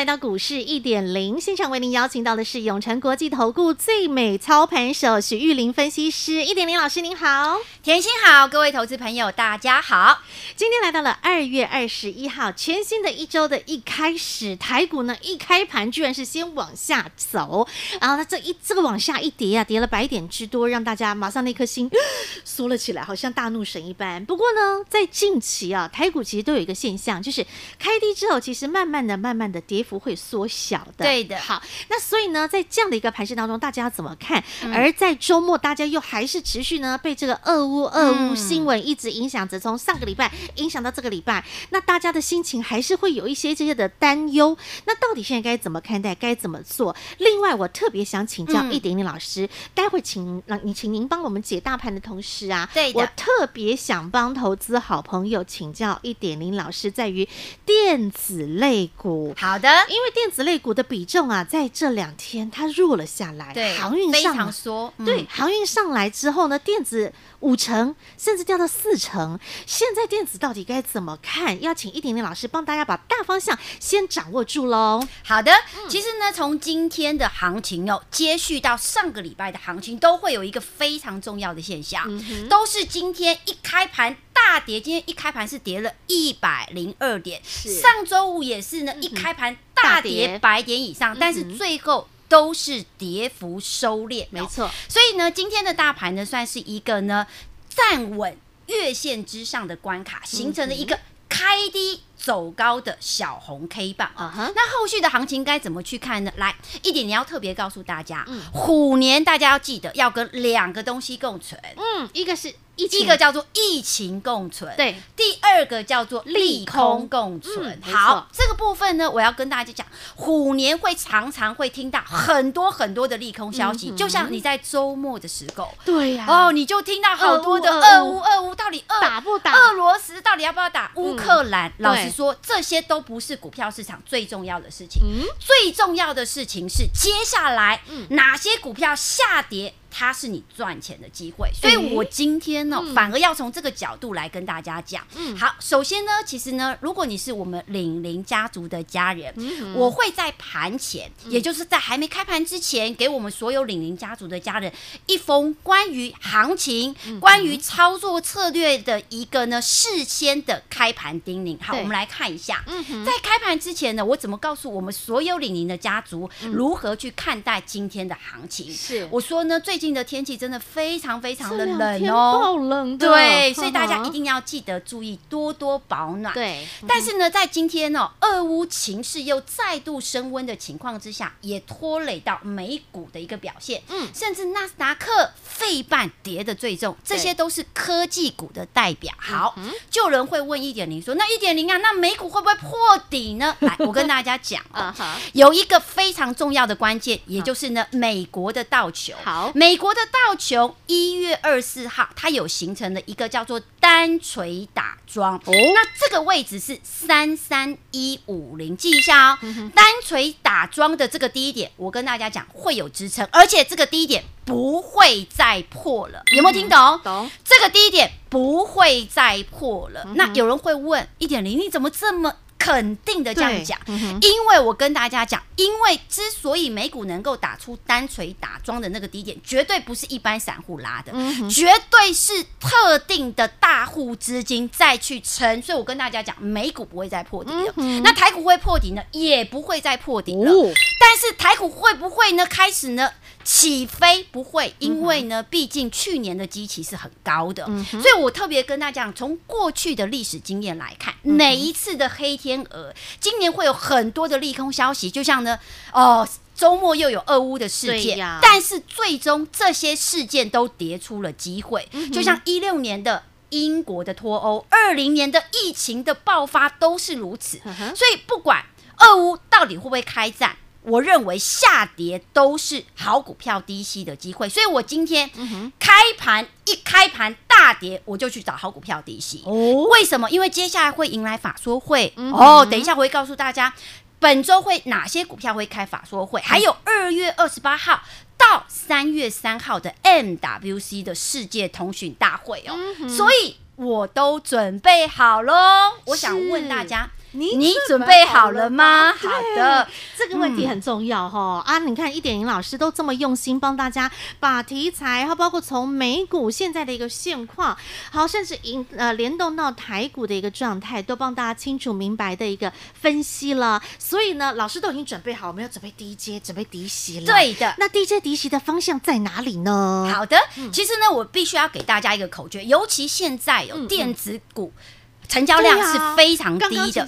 来到股市一点零现场，为您邀请到的是永诚国际投顾最美操盘手许玉玲分析师。一点零老师您好，甜心好，各位投资朋友大家好。今天来到了二月二十一号，全新的一周的一开始，台股呢一开盘居然是先往下走，然后呢这一这个往下一跌啊，跌了百点之多，让大家马上那颗心 缩了起来，好像大怒神一般。不过呢，在近期啊，台股其实都有一个现象，就是开低之后，其实慢慢的、慢慢的跌。不会缩小的，对的。好，那所以呢，在这样的一个盘势当中，大家要怎么看？嗯、而在周末，大家又还是持续呢被这个俄乌、俄乌新闻一直影响着，从上个礼拜影响到这个礼拜，那大家的心情还是会有一些这些的担忧。那到底现在该怎么看待？该怎么做？另外，我特别想请教一点点老师，嗯、待会请让你请您帮我们解大盘的同时啊，对，我特别想帮投资好朋友请教一点零老师，在于电子类股。好的。因为电子类股的比重啊，在这两天它弱了下来，对，航运上非常缩，嗯、对，航运上来之后呢，电子五成甚至掉到四成。现在电子到底该怎么看？要请一点点老师帮大家把大方向先掌握住喽。好的，其实呢，从今天的行情哦，接续到上个礼拜的行情，都会有一个非常重要的现象，嗯、都是今天一开盘。大跌，今天一开盘是跌了一百零二点，上周五也是呢，一开盘大跌百点以上，但是最后都是跌幅收敛，没错。所以呢，今天的大盘呢，算是一个呢站稳月线之上的关卡，形成了一个开低走高的小红 K 棒啊。Uh huh、那后续的行情该怎么去看呢？来，一点你要特别告诉大家，嗯、虎年大家要记得要跟两个东西共存，嗯，一个是。一个叫做疫情共存，对；第二个叫做利空共存。嗯、好，这个部分呢，我要跟大家讲，虎年会常常会听到很多很多的利空消息，嗯、就像你在周末的时候，对呀、啊，哦，你就听到好多的俄乌，俄乌到底俄打不打？俄罗斯到底要不要打乌克兰？嗯、老实说，这些都不是股票市场最重要的事情，嗯、最重要的事情是接下来哪些股票下跌。它是你赚钱的机会，所以我今天呢，嗯、反而要从这个角度来跟大家讲。嗯、好，首先呢，其实呢，如果你是我们领林家族的家人，嗯、我会在盘前，嗯、也就是在还没开盘之前，给我们所有领林家族的家人一封关于行情、嗯、关于操作策略的一个呢事先的开盘叮咛。好，我们来看一下，嗯、在开盘之前呢，我怎么告诉我们所有领林的家族如何去看待今天的行情？是，我说呢，最最近的天气真的非常非常的冷哦，爆冷的，对，所以大家一定要记得注意多多保暖。对，但是呢，在今天哦，俄乌情势又再度升温的情况之下，也拖累到美股的一个表现。嗯，甚至纳斯达克、费半跌的最重，这些都是科技股的代表。好，就有人会问一点零说，那一点零啊，那美股会不会破底呢？来，我跟大家讲 啊，有一个非常重要的关键，也就是呢，美国的道琼。好，美国的道琼一月二十四号，它有形成了一个叫做单锤打桩哦，那这个位置是三三一五零，记一下哦。单锤打桩的这个低点，我跟大家讲会有支撑，而且这个低点不会再破了，有没有听懂？嗯、懂。这个低点不会再破了。嗯、那有人会问一点零，你怎么这么？肯定的这样讲，嗯、因为我跟大家讲，因为之所以美股能够打出单锤打桩的那个低点，绝对不是一般散户拉的，绝对是特定的大户资金再去撑。所以我跟大家讲，美股不会再破底了。嗯、那台股会破底呢？也不会再破底了。哦、但是台股会不会呢？开始呢？起飞不会，因为呢，毕竟去年的基期是很高的，嗯、所以我特别跟大家讲，从过去的历史经验来看，嗯、每一次的黑天鹅，今年会有很多的利空消息，就像呢，哦，周末又有俄乌的事件，但是最终这些事件都跌出了机会，嗯、就像一六年的英国的脱欧，二零年的疫情的爆发都是如此，嗯、所以不管俄乌到底会不会开战。我认为下跌都是好股票低吸的机会，所以我今天开盘一开盘大跌，我就去找好股票低吸。哦，为什么？因为接下来会迎来法说会。哦，等一下我会告诉大家，本周会哪些股票会开法说会，还有二月二十八号到三月三号的 MWC 的世界通讯大会哦。所以我都准备好喽。我想问大家。你你准备好了吗？好的，这个问题很重要哈、嗯、啊！你看，一点零老师都这么用心帮大家把题材，哈，包括从美股现在的一个现况，好，甚至引呃联动到台股的一个状态，都帮大家清楚明白的一个分析了。所以呢，老师都已经准备好，我们要准备低阶，准备低息了。对的，那低阶低息的方向在哪里呢？好的，其实呢，我必须要给大家一个口诀，尤其现在有电子股。成交量是非常低的，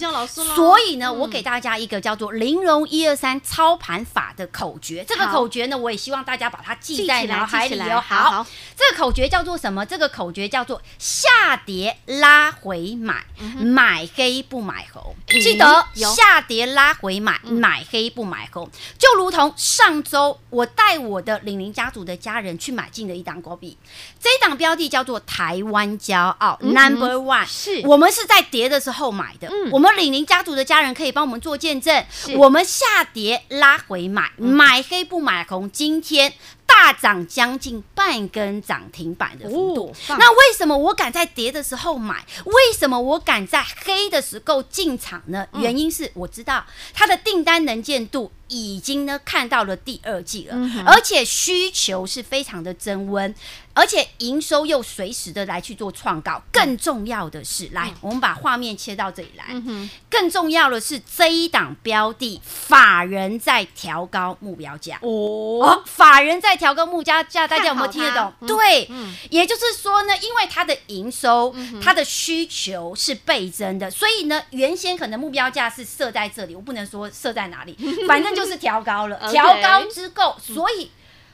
所以呢，我给大家一个叫做“玲珑一二三操盘法”的口诀。这个口诀呢，我也希望大家把它记在脑海里哦。好，这个口诀叫做什么？这个口诀叫做“下跌拉回买，买黑不买红”。记得下跌拉回买，买黑不买红。就如同上周我带我的玲玲家族的家人去买进的一档股币，这一档标的叫做台湾骄傲 Number One，是我们。是在跌的时候买的，嗯、我们李宁家族的家人可以帮我们做见证。我们下跌拉回买，买黑不买红，今天大涨将近半根涨停板的幅度。哦、那为什么我敢在跌的时候买？为什么我敢在黑的时候进场呢？嗯、原因是我知道它的订单能见度。已经呢看到了第二季了，嗯、而且需求是非常的增温，而且营收又随时的来去做创高。更重要的是，嗯、来，我们把画面切到这里来。嗯、更重要的是这一档标的，法人在调高目标价哦，哦，法人在调跟目标价，大家有没有听得懂？嗯、对，嗯、也就是说呢，因为它的营收、嗯、它的需求是倍增的，所以呢，原先可能目标价是设在这里，我不能说设在哪里，反正就。就是调高了，调高之后，所以。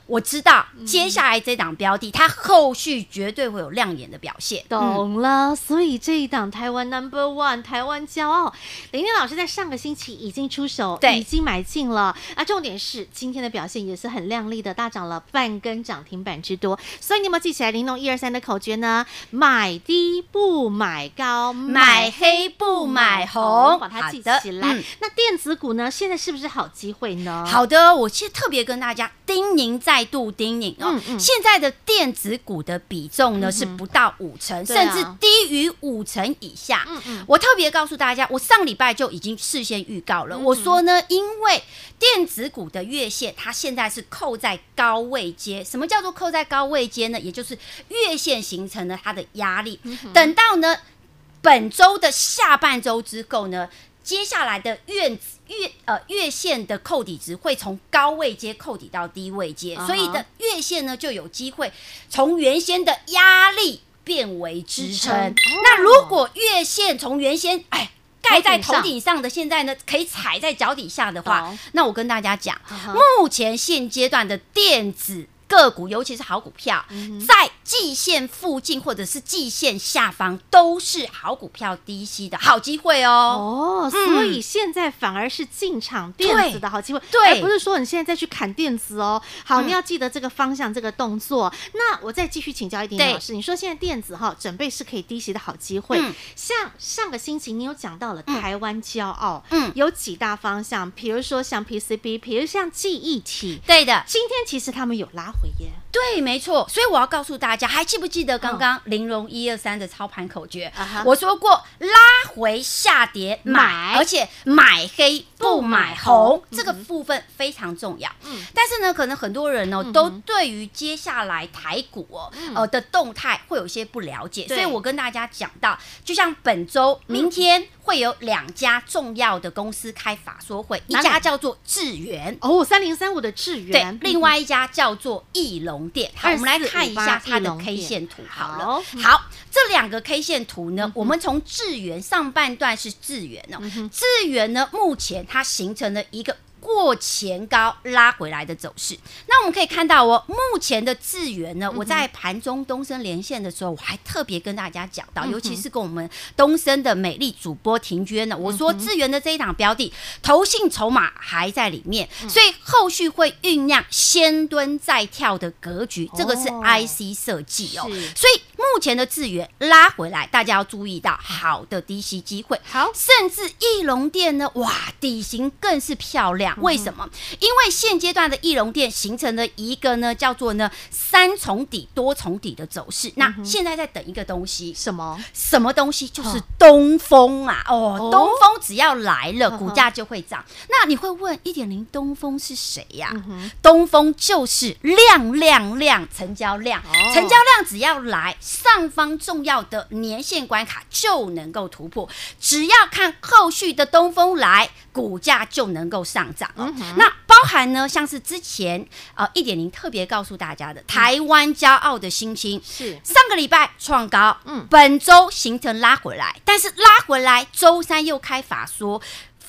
我知道接下来这档标的，它后续绝对会有亮眼的表现。懂了，所以这一档台湾 Number One，台湾骄傲，玲玲老师在上个星期已经出手，对，已经买进了。啊，重点是今天的表现也是很亮丽的，大涨了半根涨停板之多。所以你有没有记起来玲珑一二三的口诀呢？买低不买高，买黑不买红，把它记起来。嗯、那电子股呢？现在是不是好机会呢？好的，我现在特别跟大家叮咛在。再度叮咛哦，现在的电子股的比重呢、嗯、是不到五成，甚至低于五成以下。我特别告诉大家，我上礼拜就已经事先预告了，嗯、我说呢，因为电子股的月线它现在是扣在高位阶，什么叫做扣在高位阶呢？也就是月线形成了它的压力，嗯、等到呢本周的下半周之后呢。接下来的月月呃月线的扣底值会从高位阶扣底到低位阶，uh huh. 所以的月线呢就有机会从原先的压力变为支撑。Uh huh. 那如果月线从原先哎盖在头顶上的，现在呢可以踩在脚底下的话，uh. 那我跟大家讲，uh huh. 目前现阶段的电子。个股，尤其是好股票，在季线附近或者是季线下方，都是好股票低吸的好机会哦。哦，所以现在反而是进场电子的好机会，对，而不是说你现在再去砍电子哦。好，你要记得这个方向，这个动作。那我再继续请教一点老师，你说现在电子哈准备是可以低吸的好机会，像上个星期你有讲到了台湾骄傲，嗯，有几大方向，比如说像 PCB，比如像记忆体，对的。今天其实他们有拉。对，没错，所以我要告诉大家，还记不记得刚刚玲珑一二三的操盘口诀？哦、我说过，拉回下跌买，买。而且买黑不买红，这个部分非常重要。嗯，但是呢，可能很多人呢、哦、都对于接下来台股哦、嗯、呃的动态会有一些不了解，所以我跟大家讲到，就像本周明天。会有两家重要的公司开法说会，一家叫做智源。哦，三零三五的智源，对，另外一家叫做翼龙店。好，我们来看一下它的 K 线图。好了，好，这两个 K 线图呢，我们从智源上半段是智源哦，智源呢，目前它形成了一个。过前高拉回来的走势。那我们可以看到哦，目前的智源呢，我在盘中东升连线的时候，我还特别跟大家讲到，尤其是跟我们东升的美丽主播婷娟呢，我说智源的这一档标的，投信筹码还在里面，所以后续会酝酿先蹲再跳的格局，这个是 IC 设计哦，所以目前的智源拉回来，大家要注意到好的低吸机会，好，甚至翼龙电呢，哇，底型更是漂亮，为什么？因为现阶段的翼龙电形成了一个呢，叫做呢三重底多重底的走势，那现在在等一个东西，什么？什么东西？就是东风啊，哦，东风只要来了，股价就会涨。那你会问一点零东风是谁呀？东风就是量量量成交量，成交量只要来，上方重要的年线关卡就能够突破。只要看后续的东风来，股价就能够上涨哦。那包含呢，像是之前呃一点零特别告诉大家的台湾骄傲的欣兴，是上个礼拜创高，嗯，本周形成拉回来，但是拉回来周三又开法说。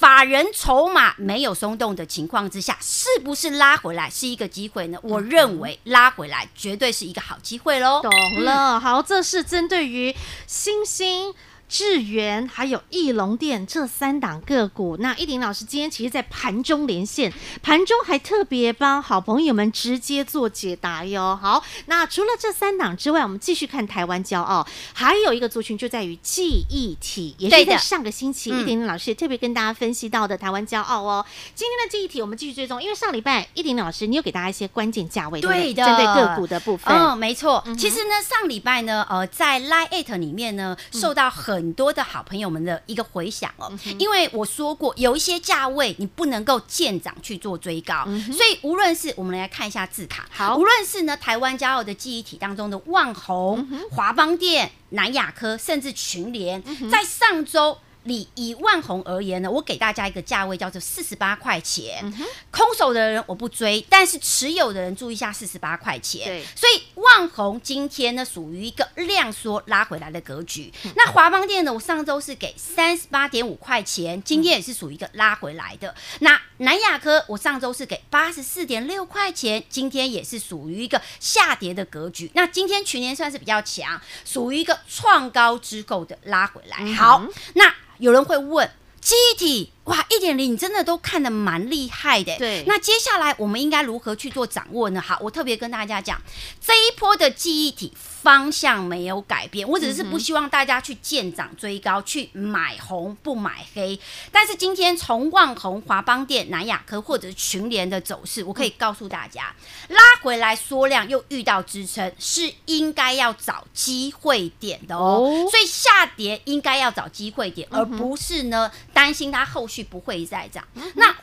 法人筹码没有松动的情况之下，是不是拉回来是一个机会呢？我认为拉回来绝对是一个好机会喽。懂了，好，这是针对于欣兴。智源还有翼龙电这三档个股，那一林老师今天其实，在盘中连线，盘中还特别帮好朋友们直接做解答哟。好，那除了这三档之外，我们继续看台湾骄傲，还有一个族群就在于记忆体，也是在上个星期一林老师也特别跟大家分析到的台湾骄傲哦。今天的记忆体我们继续追踪，因为上礼拜一林老师你有给大家一些关键价位，对的，针对个股的部分。嗯，没错。其实呢，上礼拜呢，呃，在 Line 里面呢，受到很很多的好朋友们的一个回响哦，因为我说过有一些价位你不能够见涨去做追高，所以无论是我们来看一下字卡，好，无论是呢台湾骄傲的记忆体当中的万宏、华邦电、南亚科，甚至群联，在上周。以以旺宏而言呢，我给大家一个价位叫做四十八块钱。嗯、空手的人我不追，但是持有的人注意一下四十八块钱。对，所以旺宏今天呢属于一个量缩拉回来的格局。嗯、那华邦电呢，我上周是给三十八点五块钱，今天也是属于一个拉回来的。嗯、那南亚科我上周是给八十四点六块钱，今天也是属于一个下跌的格局。那今天全年算是比较强，属于一个创高之后的拉回来。嗯、好，那。有人会问，机体。哇，一点零，你真的都看得蛮厉害的。对，那接下来我们应该如何去做掌握呢？好，我特别跟大家讲，这一波的记忆体方向没有改变，我只是不希望大家去见涨追高，去买红不买黑。但是今天从旺宏、华邦店、南亚科或者是群联的走势，我可以告诉大家，拉回来缩量又遇到支撑，是应该要找机会点的哦。所以下跌应该要找机会点，而不是呢担心它后续。不会再涨。那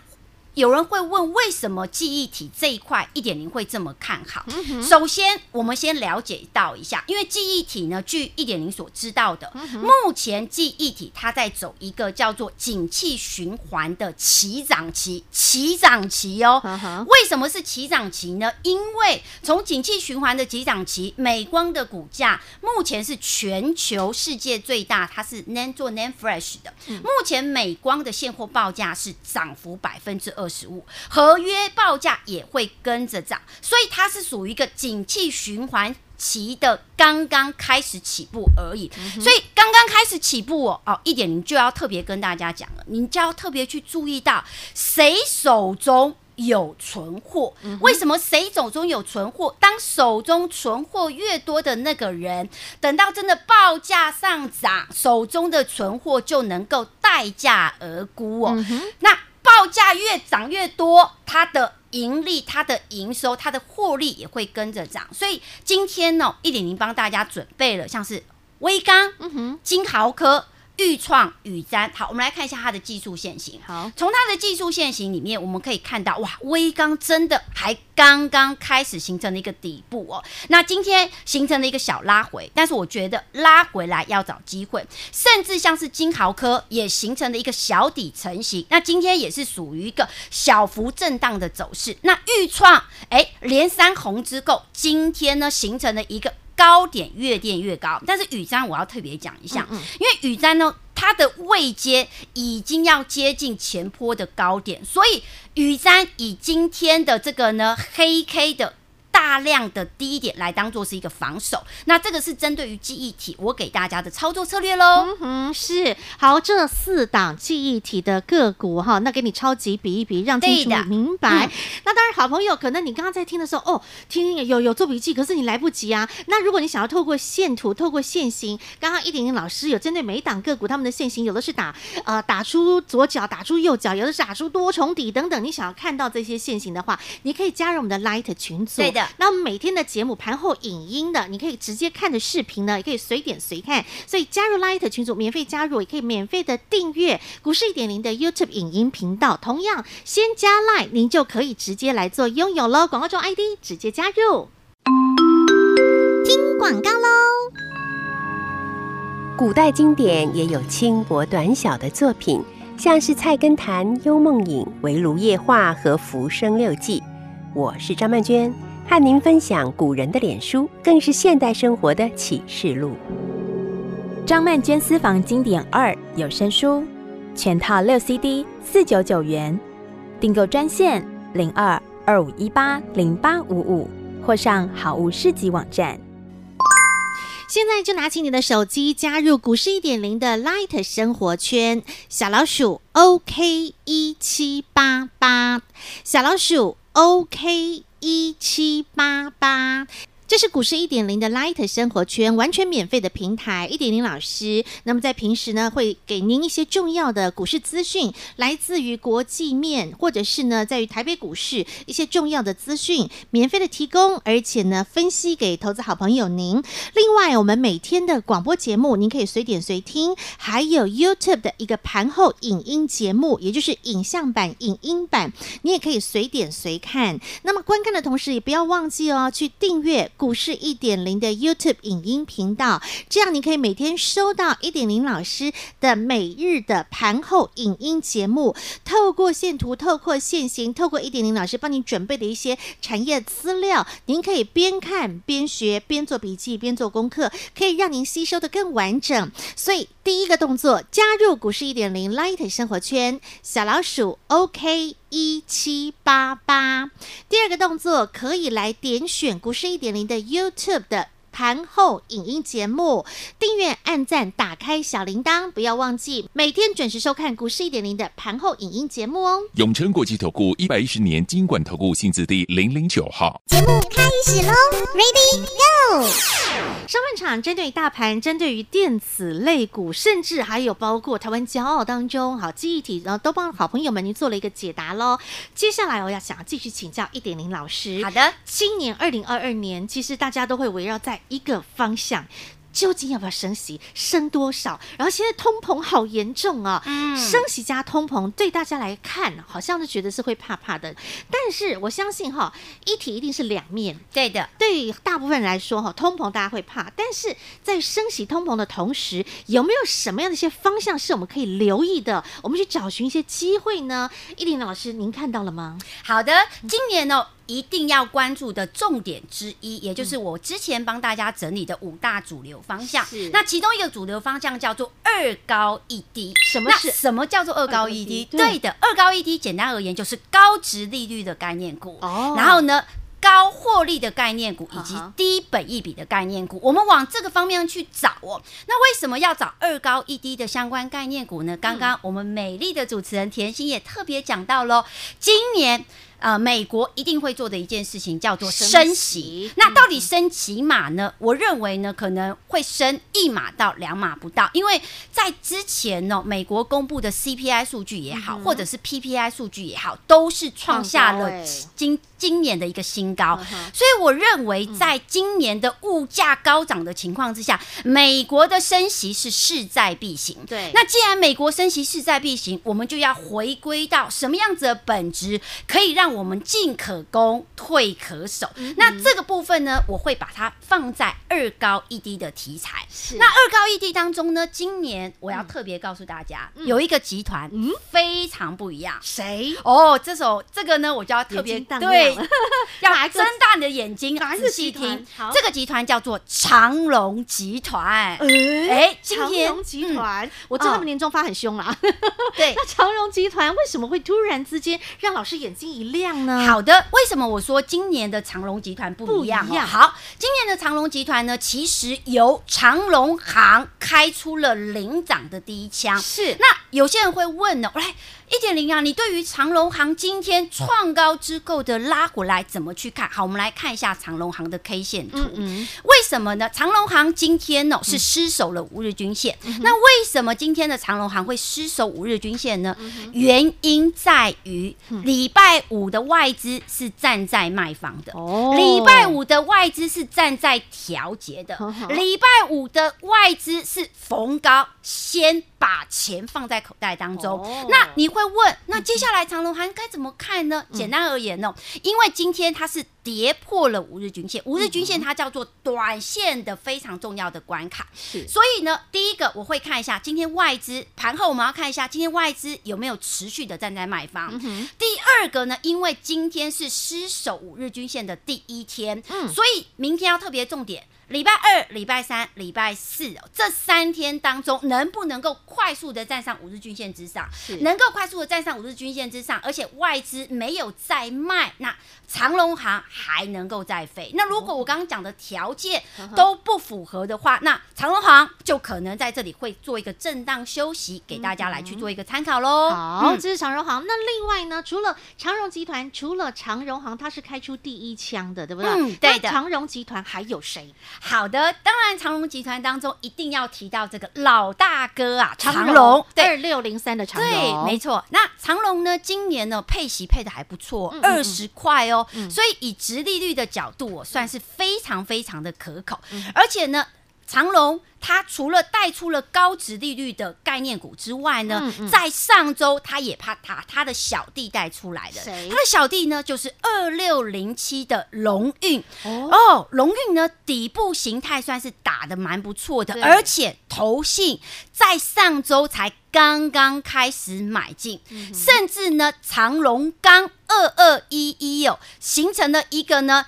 有人会问，为什么记忆体这一块一点零会这么看好？首先，我们先了解到一下，因为记忆体呢，据一点零所知道的，目前记忆体它在走一个叫做景气循环的起涨期，起涨期哦。为什么是起涨期呢？因为从景气循环的起涨期，美光的股价目前是全球世界最大，它是 NAND 做 NAND Flash 的，目前美光的现货报价是涨幅百分之二。实物合约报价也会跟着涨，所以它是属于一个景气循环期的刚刚开始起步而已。所以刚刚开始起步哦，哦，一点你就要特别跟大家讲了，你就要特别去注意到谁手中有存货。为什么谁手中有存货？当手中存货越多的那个人，等到真的报价上涨，手中的存货就能够待价而沽哦。那报价越涨越多，它的盈利、它的营收、它的获利也会跟着涨。所以今天呢，一点零帮大家准备了，像是微刚、嗯哼、金豪科。豫创、宇瞻，好，我们来看一下它的技术线型。好，从它的技术线型里面，我们可以看到，哇，威刚真的还刚刚开始形成了一个底部哦。那今天形成了一个小拉回，但是我觉得拉回来要找机会，甚至像是金豪科也形成了一个小底成型。那今天也是属于一个小幅震荡的走势。那豫创，哎，连三红之后，今天呢形成了一个。高点越垫越高，但是雨瞻我要特别讲一下，嗯嗯因为雨瞻呢，它它的位阶已经要接近前坡的高点，所以雨瞻以今天的这个呢黑 K 的。大量的低点来当做是一个防守，那这个是针对于记忆体，我给大家的操作策略喽。嗯哼，是好，这四档记忆体的个股哈，那给你超级比一比，让清楚明白。嗯、那当然，好朋友，可能你刚刚在听的时候，哦，听有有做笔记，可是你来不及啊。那如果你想要透过线图、透过线形，刚刚一点零老师有针对每一档个股他们的线形，有的是打呃打出左脚，打出右脚，有的是打出多重底等等。你想要看到这些线形的话，你可以加入我们的 Light 群组。对的。那我们每天的节目盘后影音的，你可以直接看的视频呢，也可以随点随看。所以加入 Light 群组，免费加入，也可以免费的订阅股市一点零的 YouTube 影音频道。同样，先加 Light，您就可以直接来做拥有喽。广告中 ID 直接加入。听广告喽！古代经典也有轻薄短小的作品，像是《菜根谭》《幽梦影》《围炉夜话》和《浮生六记》。我是张曼娟，和您分享古人的脸书，更是现代生活的启示录。张曼娟私房经典二有声书，全套六 CD，四九九元，订购专线零二二五一八零八五五，或上好物市集网站。现在就拿起你的手机，加入股市一点零的 Light 生活圈，小老鼠 OK 一七八八，小老鼠。OK，一七八八。这是股市一点零的 Light 生活圈，完全免费的平台。一点零老师，那么在平时呢，会给您一些重要的股市资讯，来自于国际面，或者是呢，在于台北股市一些重要的资讯，免费的提供，而且呢，分析给投资好朋友您。另外，我们每天的广播节目，您可以随点随听，还有 YouTube 的一个盘后影音节目，也就是影像版、影音版，你也可以随点随看。那么观看的同时，也不要忘记哦，去订阅。股市一点零的 YouTube 影音频道，这样你可以每天收到一点零老师的每日的盘后影音节目，透过线图、透过线形、透过一点零老师帮你准备的一些产业资料，您可以边看边学，边做笔记，边做功课，可以让您吸收得更完整。所以第一个动作，加入股市一点零 Light 生活圈，小老鼠 OK。一七八八，第二个动作可以来点选股市一点零的 YouTube 的盘后影音节目，订阅、按赞、打开小铃铛，不要忘记每天准时收看股市一点零的盘后影音节目哦。永诚国际投顾一百一十年金管投顾新字第零零九号，节目开始喽，Ready Go！上半场针对大盘，针对于电子类股，甚至还有包括台湾骄傲当中，好记忆体，然后都帮好朋友们您做了一个解答喽。接下来我要想要继续请教一点零老师。好的，今年二零二二年，其实大家都会围绕在一个方向。究竟要不要升息？升多少？然后现在通膨好严重啊！嗯，升息加通膨对大家来看，好像是觉得是会怕怕的。但是我相信哈，一体一定是两面对的。对大部分人来说哈，通膨大家会怕，但是在升息通膨的同时，有没有什么样的一些方向是我们可以留意的？我们去找寻一些机会呢？依林老师，您看到了吗？好的，今年呢。一定要关注的重点之一，也就是我之前帮大家整理的五大主流方向。是，那其中一个主流方向叫做二高一低。什么是？什么叫做二高一低？对的，二高一低，简单而言就是高值利率的概念股。哦。然后呢，高获利的概念股以及低本益比的概念股，我们往这个方面去找哦。那为什么要找二高一低的相关概念股呢？刚刚我们美丽的主持人甜心也特别讲到喽，今年。呃，美国一定会做的一件事情叫做升息。那到底升几码呢？我认为呢，可能会升一码到两码不到，因为在之前呢，美国公布的 CPI 数据也好，或者是 PPI 数据也好，都是创下了今今年的一个新高。所以我认为，在今年的物价高涨的情况之下，美国的升息是势在必行。对，那既然美国升息势在必行，我们就要回归到什么样子的本质，可以让让我们进可攻，退可守。嗯、那这个部分呢，我会把它放在二高一低的题材。是。那二高一低当中呢，今年我要特别告诉大家，嗯、有一个集团非常不一样。谁？哦，这首这个呢，我就要特别对，要睁大你的眼睛，仔细听。这个集团叫做长荣集团。哎、欸，长荣集团，嗯、我知道他们年终发很凶啦。对，那长荣集团为什么会突然之间让老师眼睛一亮呢？好的，为什么我说今年的长隆集团不一样？不一样。好，今年的长隆集团呢，其实由长隆行开出了领涨的第一枪。是，那有些人会问呢，来。一点零啊，你对于长隆行今天创高之后的拉回来怎么去看？好，我们来看一下长隆行的 K 线图。嗯嗯，为什么呢？长隆行今天呢、哦、是失守了五日均线。嗯、那为什么今天的长隆行会失守五日均线呢？嗯、原因在于礼拜五的外资是站在卖方的。哦，礼拜五的外资是站在调节的。礼拜五的外资是逢高先把钱放在口袋当中。哦、那你。会问，那接下来长龙还该怎么看呢？简单而言呢，因为今天它是跌破了五日均线，五日均线它叫做短线的非常重要的关卡，所以呢，第一个我会看一下今天外资盘后，我们要看一下今天外资有没有持续的站在卖方。第二个呢，因为今天是失守五日均线的第一天，所以明天要特别重点。礼拜二、礼拜三、礼拜四哦，这三天当中能不能够快速的站上五日均线之上？能够快速的站上五日均线之上，而且外资没有再卖，那长荣行还能够再飞。那如果我刚刚讲的条件都不符合的话，那长荣行就可能在这里会做一个震荡休息，给大家来去做一个参考喽。好，这是长荣行。那另外呢，除了长荣集团，除了长荣行，它是开出第一枪的，对不对？嗯，对的。长荣集团还有谁？好的，当然长隆集团当中一定要提到这个老大哥啊，长隆二六零三的长隆，对，没错。那长隆呢，今年呢配息配的还不错，二十块哦，嗯、所以以直利率的角度，我算是非常非常的可口，嗯、而且呢。长隆，它除了带出了高值利率的概念股之外呢，嗯嗯、在上周它也怕它它的小弟带出来的，谁？它的小弟呢就是二六零七的龙运。哦，龙运、哦、呢底部形态算是打的蛮不错的，而且投信在上周才刚刚开始买进，嗯、甚至呢长隆刚二二一一哦，形成了一个呢。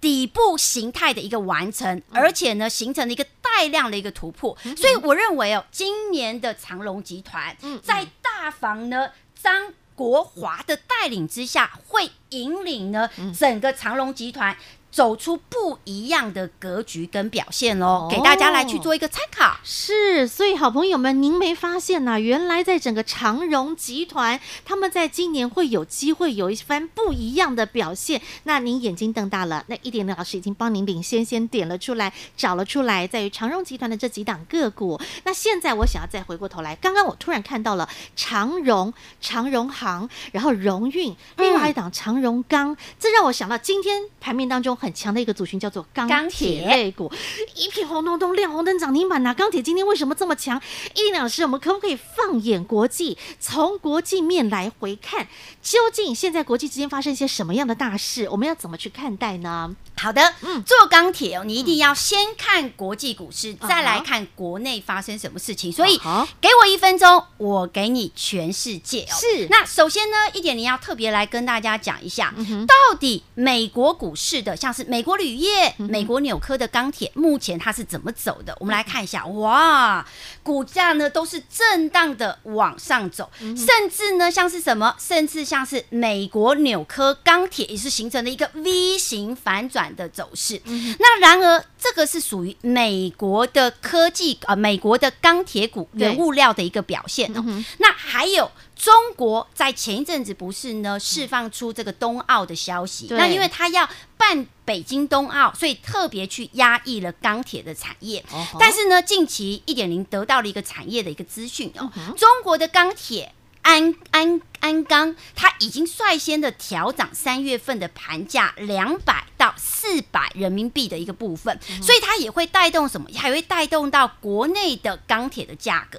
底部形态的一个完成，而且呢，形成了一个带量的一个突破，所以我认为哦，今年的长隆集团在大房呢张国华的带领之下，会引领呢整个长隆集团。走出不一样的格局跟表现喽，给大家来去做一个参考。是，所以好朋友们，您没发现呐、啊？原来在整个长荣集团，他们在今年会有机会有一番不一样的表现。那您眼睛瞪大了，那一点的老师已经帮您领先先点了出来，找了出来，在于长荣集团的这几档个股。那现在我想要再回过头来，刚刚我突然看到了长荣、长荣行，然后荣运，另外一档长荣钢，这让我想到今天盘面当中。很强的一个族群叫做钢铁类股，一片红彤彤亮红灯涨停板呐！钢铁今天为什么这么强？一林老师，我们可不可以放眼国际，从国际面来回看，究竟现在国际之间发生一些什么样的大事？我们要怎么去看待呢？好的，嗯，做钢铁哦，你一定要先看国际股市，嗯、再来看国内发生什么事情。所以，给我一分钟，我给你全世界哦。是，那首先呢，一点你要特别来跟大家讲一下，嗯、到底美国股市的，像是美国铝业、嗯、美国纽科的钢铁，目前它是怎么走的？我们来看一下，哇，股价呢都是震荡的往上走，嗯、甚至呢像是什么，甚至像是美国纽科钢铁也是形成了一个 V 型反转。的走势，那然而这个是属于美国的科技呃，美国的钢铁股原物料的一个表现哦。那还有中国在前一阵子不是呢释放出这个冬奥的消息，那因为他要办北京冬奥，所以特别去压抑了钢铁的产业。但是呢，近期一点零得到了一个产业的一个资讯哦，中国的钢铁。安安安钢，它已经率先的调涨三月份的盘价两百到四百人民币的一个部分，所以它也会带动什么？还会带动到国内的钢铁的价格，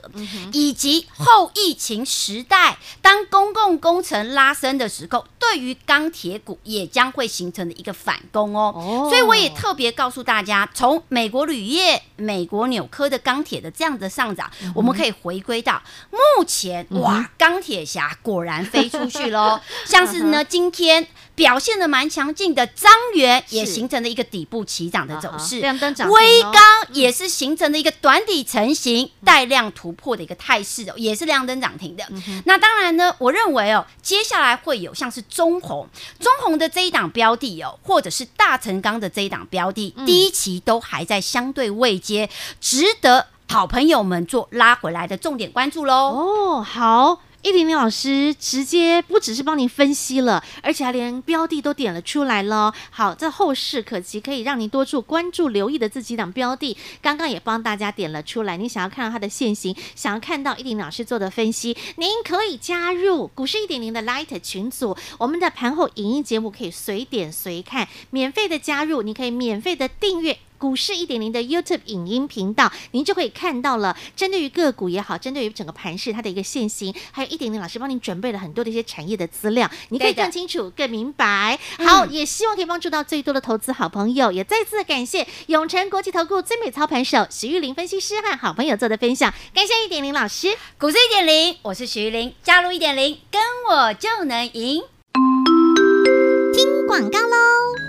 以及后疫情时代，当公共工程拉升的时候，对于钢铁股也将会形成的一个反攻哦。所以我也特别告诉大家，从美国铝业、美国纽科的钢铁的这样的上涨，我们可以回归到目前，哇，钢铁侠果然飞出去喽！像是呢，今天。表现的蛮强劲的，张元也形成了一个底部起涨的走势，微刚也是形成了一个短底成型、带量突破的一个态势哦，也是亮灯涨停的。那当然呢，我认为哦，接下来会有像是中红、中红的这一档标的哦，或者是大成钢的这一档标的，第一期都还在相对未接，值得好朋友们做拉回来的重点关注喽。哦，好。一零零老师直接不只是帮您分析了，而且还连标的都点了出来了。好，这后市可期，可以让您多注关注、留意的这几档标的，刚刚也帮大家点了出来。你想要看到它的线型，想要看到一零老师做的分析，您可以加入股市一点零的 Light 群组，我们的盘后影音节目可以随点随看，免费的加入，你可以免费的订阅。股市一点零的 YouTube 影音频道，您就可以看到了。针对于个股也好，针对于整个盘市它的一个线型，还有一点零老师帮您准备了很多的一些产业的资料，你可以更清楚、更明白。好，也希望可以帮助到最多的投资好朋友。也再次感谢永诚国际投顾最美操盘手徐玉玲分析师和好朋友做的分享，感谢一点零老师。股市一点零，我是徐玉玲，加入一点零，跟我就能赢。听广告喽。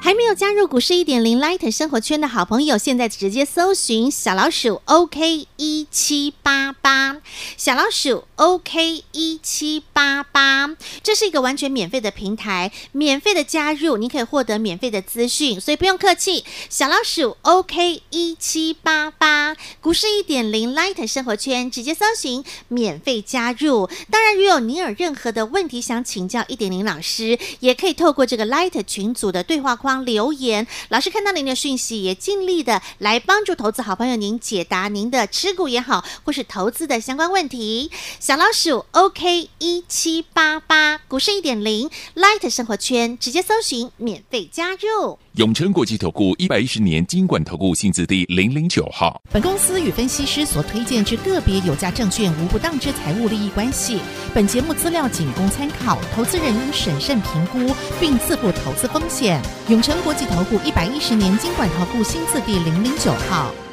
还没有加入股市一点零 Light 生活圈的好朋友，现在直接搜寻小老鼠 OK 一七八八，小老鼠 OK 一七八八，这是一个完全免费的平台，免费的加入，你可以获得免费的资讯，所以不用客气。小老鼠 OK 一七八八，股市一点零 Light 生活圈直接搜寻，免费加入。当然，如果您有任何的问题想请教一点零老师，也可以透过这个 Light 群组的对话框。留言，老师看到您的讯息，也尽力的来帮助投资好朋友您解答您的持股也好，或是投资的相关问题。小老鼠 OK 一七八八，股市一点零，Light 生活圈，直接搜寻，免费加入。永诚国际投顾一百一十年金管投顾新字第零零九号。本公司与分析师所推荐之个别有价证券无不当之财务利益关系。本节目资料仅供参考，投资人应审慎评估并自负投资风险。永永诚国际投顾一百一十年金管投顾新字第零零九号。